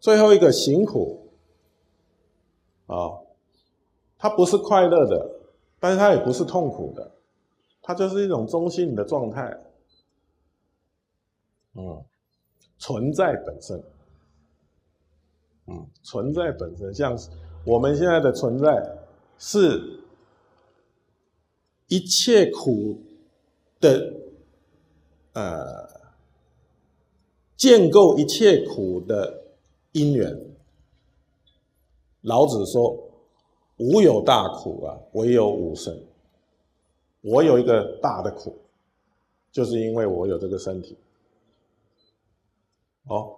最后一个行苦，啊，它不是快乐的，但是它也不是痛苦的，它就是一种中性的状态，嗯，存在本身，嗯，存在本身，像我们现在的存在是一切苦的，呃，建构一切苦的。因缘，老子说：“无有大苦啊，唯有无生。”我有一个大的苦，就是因为我有这个身体。哦，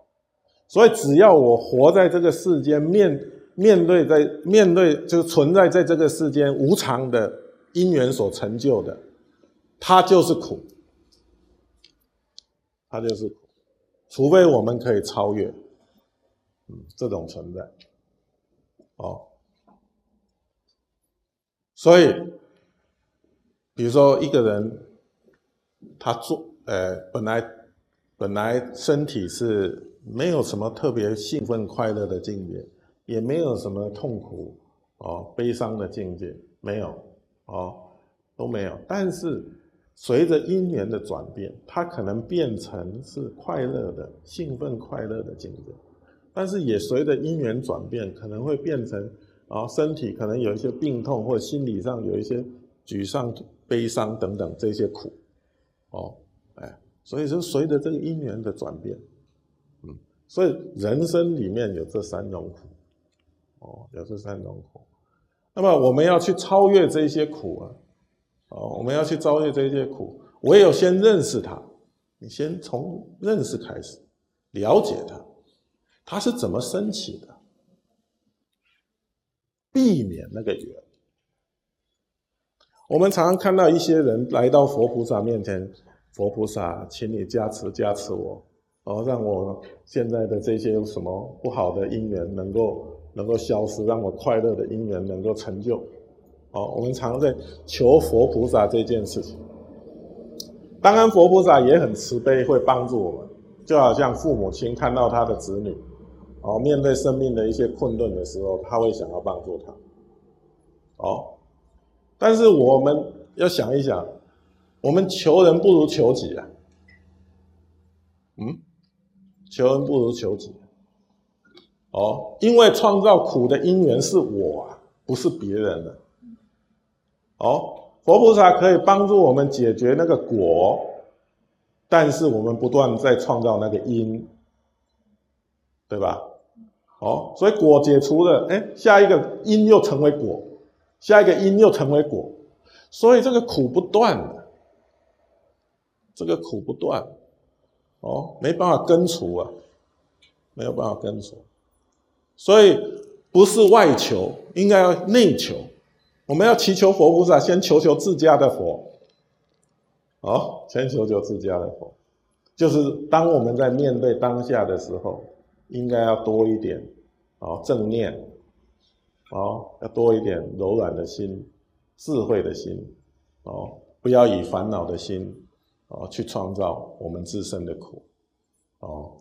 所以只要我活在这个世间，面面对在面对，就是存在在这个世间无常的因缘所成就的，它就是苦，它就是苦，除非我们可以超越。这种存在，哦，所以，比如说一个人，他做，呃，本来本来身体是没有什么特别兴奋快乐的境界，也没有什么痛苦哦悲伤的境界，没有哦都没有，但是随着因缘的转变，他可能变成是快乐的兴奋快乐的境界。但是也随着因缘转变，可能会变成啊，身体可能有一些病痛，或者心理上有一些沮丧、悲伤等等这些苦，哦，哎，所以说随着这个因缘的转变，嗯，所以人生里面有这三种苦，哦，有这三种苦，那么我们要去超越这些苦啊，哦，我们要去超越这些苦，唯有先认识它，你先从认识开始，了解它。它是怎么升起的？避免那个缘。我们常常看到一些人来到佛菩萨面前，佛菩萨，请你加持加持我，哦，让我现在的这些什么不好的因缘能够能够消失，让我快乐的因缘能够成就。哦，我们常在求佛菩萨这件事情。当然，佛菩萨也很慈悲，会帮助我们，就好像父母亲看到他的子女。哦，面对生命的一些困顿的时候，他会想要帮助他。哦，但是我们要想一想，我们求人不如求己啊。嗯，求人不如求己。哦，因为创造苦的因缘是我啊，不是别人的。哦，佛菩萨可以帮助我们解决那个果，但是我们不断在创造那个因，对吧？哦，所以果解除了，哎，下一个因又成为果，下一个因又成为果，所以这个苦不断的，这个苦不断，哦，没办法根除啊，没有办法根除，所以不是外求，应该要内求，我们要祈求佛菩萨，先求求自家的佛，哦，先求求自家的佛，就是当我们在面对当下的时候。应该要多一点，哦，正念，哦，要多一点柔软的心，智慧的心，哦，不要以烦恼的心，哦，去创造我们自身的苦，哦。